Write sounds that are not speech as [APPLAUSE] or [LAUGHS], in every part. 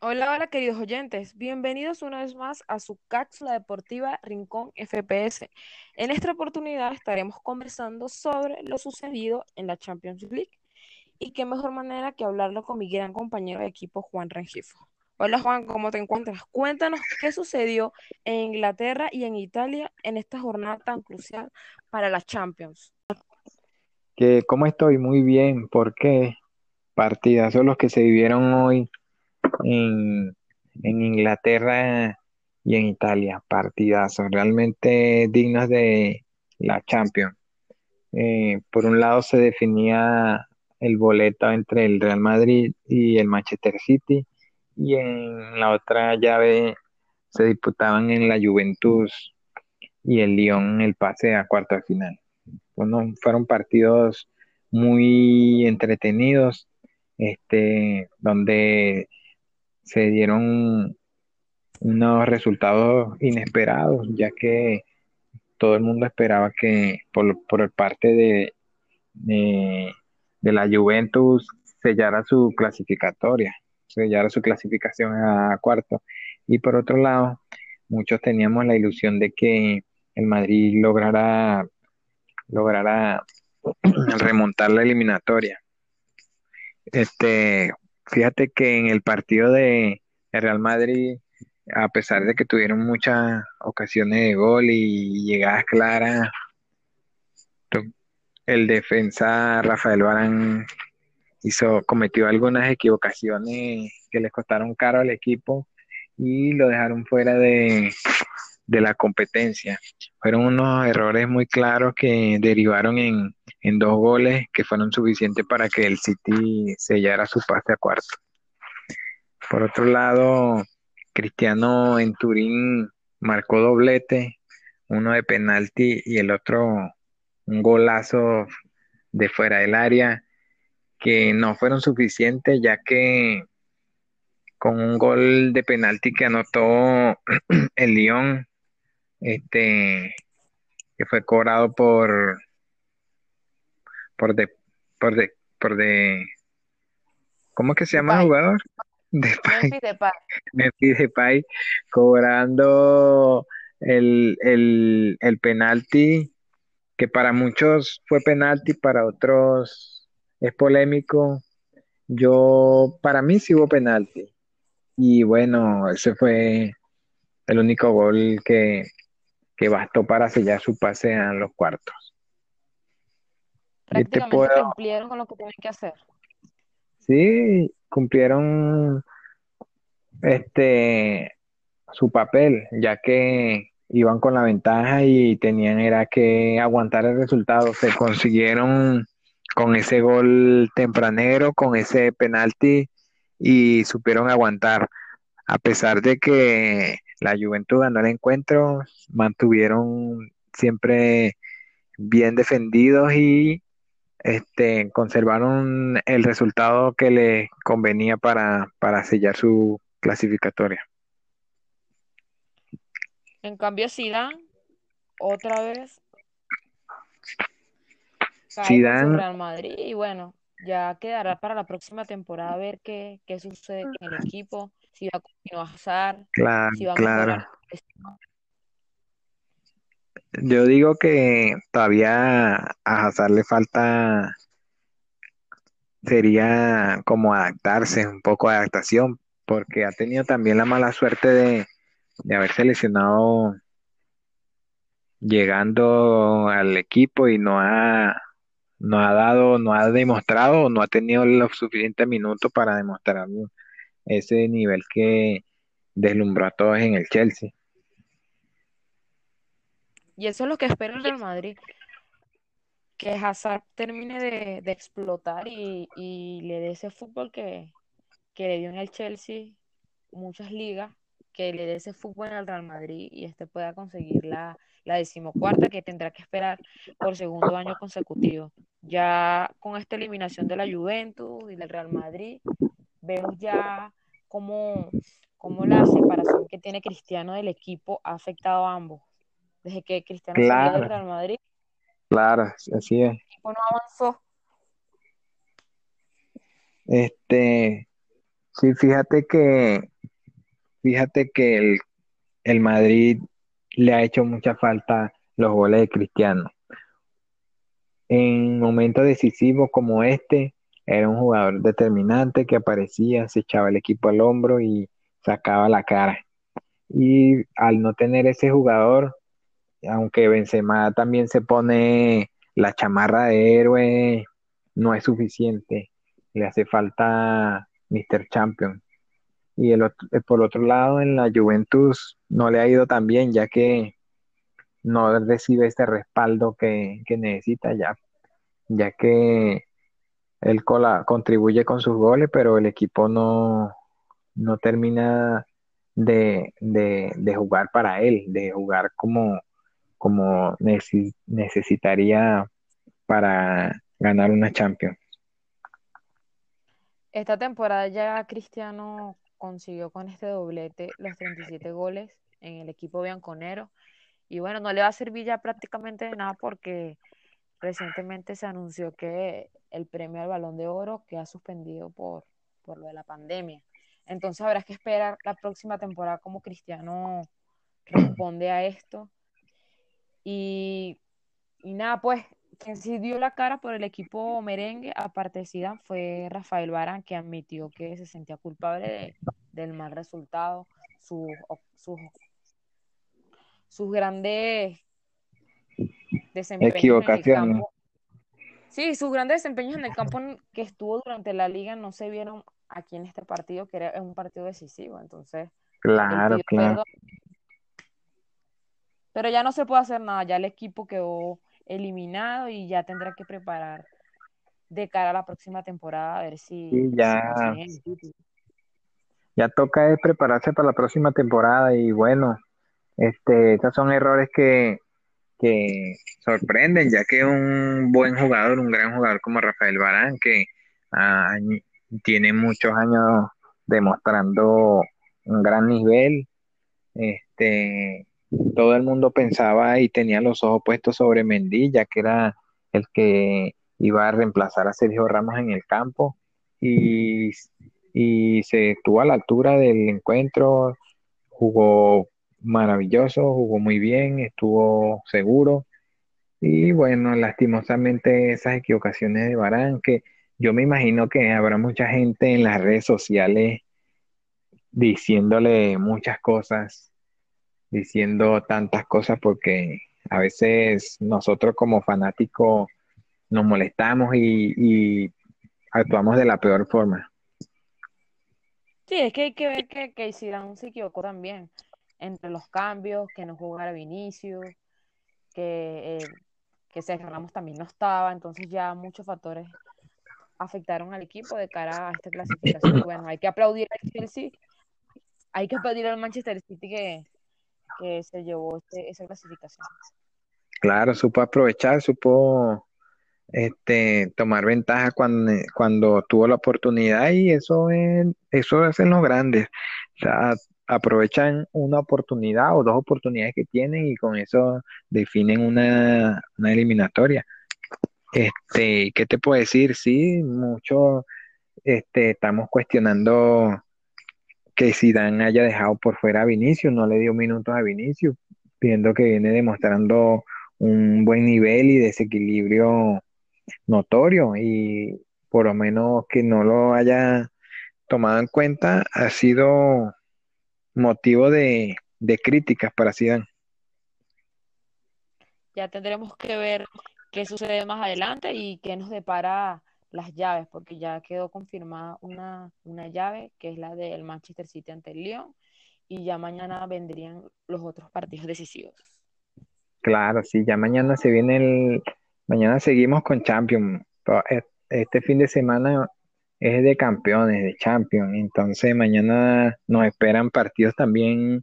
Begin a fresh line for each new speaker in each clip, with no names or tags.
Hola, hola queridos oyentes, bienvenidos una vez más a su cápsula deportiva Rincón FPS. En esta oportunidad estaremos conversando sobre lo sucedido en la Champions League y qué mejor manera que hablarlo con mi gran compañero de equipo Juan Rengifo. Hola Juan, ¿cómo te encuentras? Cuéntanos qué sucedió en Inglaterra y en Italia en esta jornada tan crucial para la Champions.
¿cómo estoy? Muy bien. ¿Por qué? Partidazos los que se vivieron hoy en, Inglaterra y en Italia. Partidazos realmente dignos de la Champions. Eh, por un lado se definía el boleto entre el Real Madrid y el Manchester City y en la otra llave se disputaban en la Juventus y el Lyon el pase a cuarto de final. Bueno, fueron partidos muy entretenidos, este, donde se dieron unos resultados inesperados, ya que todo el mundo esperaba que por, por parte de, de, la Juventus sellara su clasificatoria, sellara su clasificación a cuarto. Y por otro lado, muchos teníamos la ilusión de que el Madrid lograra, lograra [CLEARS THROAT] remontar la eliminatoria. Este, fíjate que en el partido de Real Madrid, a pesar de que tuvieron muchas ocasiones de gol y llegadas claras, el defensa Rafael Barán hizo, cometió algunas equivocaciones que les costaron caro al equipo y lo dejaron fuera de, de la competencia. Fueron unos errores muy claros que derivaron en, en dos goles que fueron suficientes para que el City sellara su pase a cuarto. Por otro lado, Cristiano en Turín marcó doblete, uno de penalti y el otro un golazo de fuera del área que no fueron suficientes ya que con un gol de penalti que anotó [CLEARS THROAT] el Lyon, este, que fue cobrado por por de por de por de ¿cómo que se llama el jugador? [LAUGHS]
Depay.
Memphis Depay cobrando el, el, el penalti que para muchos fue penalti, para otros es polémico. Yo, para mí sí hubo penalti. Y bueno, ese fue el único gol que, que bastó para sellar su pase a los cuartos.
Prácticamente puedo... cumplieron con lo que tienen que hacer.
Sí, cumplieron este su papel, ya que iban con la ventaja y tenían era que aguantar el resultado. Se consiguieron con ese gol tempranero, con ese penalti y supieron aguantar. A pesar de que la Juventud ganó el encuentro, mantuvieron siempre bien defendidos y este, conservaron el resultado que les convenía para, para sellar su clasificatoria.
En cambio, Zidane, otra vez,
Zidane,
Real Madrid y bueno, ya quedará para la próxima temporada a ver qué, qué sucede en el equipo, si va a continuar a pasar,
claro,
si va a
claro.
mejorar.
Yo digo que todavía a Hazard le falta, sería como adaptarse, un poco de adaptación, porque ha tenido también la mala suerte de, de haber seleccionado llegando al equipo y no ha, no ha dado, no ha demostrado, no ha tenido los suficientes minutos para demostrar ese nivel que deslumbró a todos en el Chelsea.
Y eso es lo que espera el Real Madrid. Que Hazard termine de, de explotar y, y, le dé ese fútbol que, que le dio en el Chelsea muchas ligas, que le dé ese fútbol al Real Madrid y este pueda conseguir la, la decimocuarta que tendrá que esperar por segundo año consecutivo. Ya con esta eliminación de la Juventus y del Real Madrid, vemos ya cómo, cómo la separación que tiene Cristiano del equipo ha afectado a ambos desde que Cristiano
Claro.
salió del Real Madrid,
Claro, así es.
el equipo no avanzó.
Este, Sí, fíjate que, fíjate que el, el Madrid le ha hecho mucha falta los goles de Cristiano. En momentos decisivos como este, era un jugador determinante que aparecía, se echaba el equipo al hombro y sacaba la cara. Y al no tener ese jugador, aunque Benzema también se pone la chamarra de héroe, no es suficiente. Le hace falta Mr. Champion. Y el eh, por otro lado, en la Juventus no le ha ido tan bien, ya que no recibe este respaldo que, necesita ya, ya que él contribuye con sus goles, pero el equipo no, no termina de, jugar para él, de jugar como, como necesitaría para ganar una Champions.
Esta temporada ya Cristiano consiguió con este doblete los 37 goles en el equipo bianconero. Y bueno, no le va a servir ya prácticamente de nada porque recientemente se anunció que el premio al balón de oro queda suspendido por, por lo de la pandemia. Entonces habrá que esperar la próxima temporada cómo Cristiano responde a esto. Y, y nada, pues quien sí dio la cara por el equipo merengue, aparte de Zidane, fue Rafael Barán, que admitió que se sentía culpable del mal resultado, sus, sus, grandes desempeños en el campo. Sí, sus grandes desempeños en el campo que estuvo durante la liga no se vieron aquí en este partido, que era un partido decisivo. Entonces,
claro, claro.
Pero ya no se puede hacer nada, ya el equipo quedó eliminado y ya tendrá que preparar de cara a la próxima temporada a ver si,
ya, ya toca prepararse para la próxima temporada y bueno, este, estos son errores que, que sorprenden, ya que un buen jugador, un gran jugador como Rafael Barán, que ah, tiene muchos años demostrando un gran nivel, este, todo el mundo pensaba y tenía los ojos puestos sobre Mendy, ya que era el que iba a reemplazar a Sergio Ramos en el campo y, se estuvo a la altura del encuentro, jugó maravilloso, jugó muy bien, estuvo seguro y bueno, lastimosamente esas equivocaciones de Barán, que yo me imagino que habrá mucha gente en las redes sociales diciéndole muchas cosas diciendo tantas cosas porque a veces nosotros como fanáticos nos molestamos y, actuamos de la peor forma.
Sí, es que hay que ver que, que Zidane se equivocó también entre los cambios, que no jugara Vinicius, que, eh, que Sergio Ramos también no estaba, entonces ya muchos factores afectaron al equipo de cara a esta clasificación. [CLEARS THROAT] Bueno, hay que aplaudir al Chelsea, hay que aplaudir al Manchester City que, que se llevó este, esa clasificación.
Claro, supo aprovechar, supo este, tomar ventaja cuando, cuando tuvo la oportunidad y eso es, eso hacen los grandes. O aprovechan una oportunidad o dos oportunidades que tienen y con eso definen una, una eliminatoria. Este, ¿qué te puedo decir? Sí, mucho este, estamos cuestionando que Zidane haya dejado por fuera a Vinicius, no le dio minutos a Vinicius, viendo que viene demostrando un buen nivel y desequilibrio notorio y por lo menos que no lo haya tomado en cuenta ha sido motivo de, de críticas para Zidane.
Ya tendremos que ver qué sucede más adelante y qué nos depara las llaves, porque ya quedó confirmada una, una llave, que es la del Manchester City ante el Lyon, y ya mañana vendrían los otros partidos decisivos.
Claro, sí, ya mañana se viene el, mañana seguimos con Champions. E, este fin de semana es de campeones, de Champions, entonces mañana nos esperan partidos también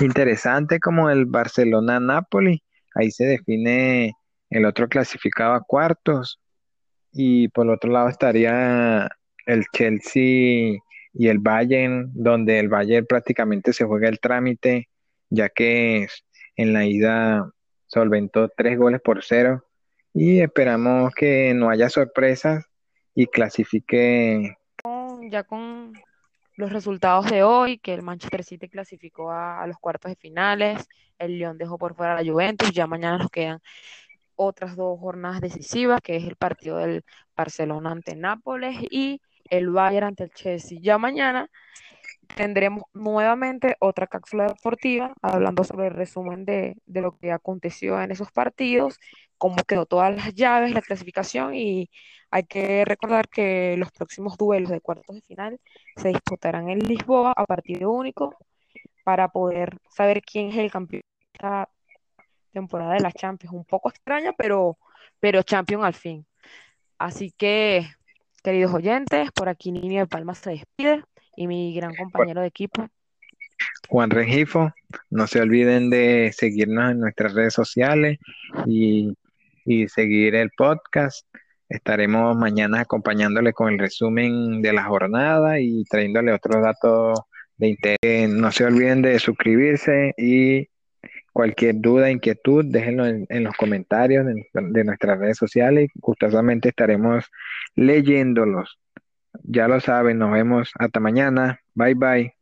interesantes como el Barcelona-Napoli, ahí se define el otro clasificado a cuartos, y por otro lado estaría el Chelsea y el Bayern, donde el Bayern prácticamente se juega el trámite, ya que en la ida solventó tres goles por cero y esperamos que no haya sorpresas y clasifique.
Ya con los resultados de hoy, que el Manchester City clasificó a, los cuartos de finales, el Lyon dejó por fuera a la Juventus, ya mañana nos quedan otras dos jornadas decisivas, que es el partido del Barcelona ante Nápoles y el Bayern ante el Chelsea. Ya mañana tendremos nuevamente otra cápsula deportiva hablando sobre el resumen de, de lo que aconteció en esos partidos, cómo quedó todas las llaves, la clasificación y hay que recordar que los próximos duelos de cuartos de final se disputarán en Lisboa a partido único para poder saber quién es el campeón temporada de la Champions. Un poco extraña, pero, pero champion al fin. Así que, queridos oyentes, por aquí Niño de Palma se despide y mi gran compañero de equipo.
Juan Rengifo, no se olviden de seguirnos en nuestras redes sociales y, y seguir el podcast. Estaremos mañana acompañándole con el resumen de la jornada y trayéndole otros datos de interés. No se olviden de suscribirse y cualquier duda, inquietud, déjenlo en, los comentarios de, de nuestras redes sociales. Gustosamente estaremos leyéndolos. Ya lo saben, nos vemos hasta mañana. Bye bye.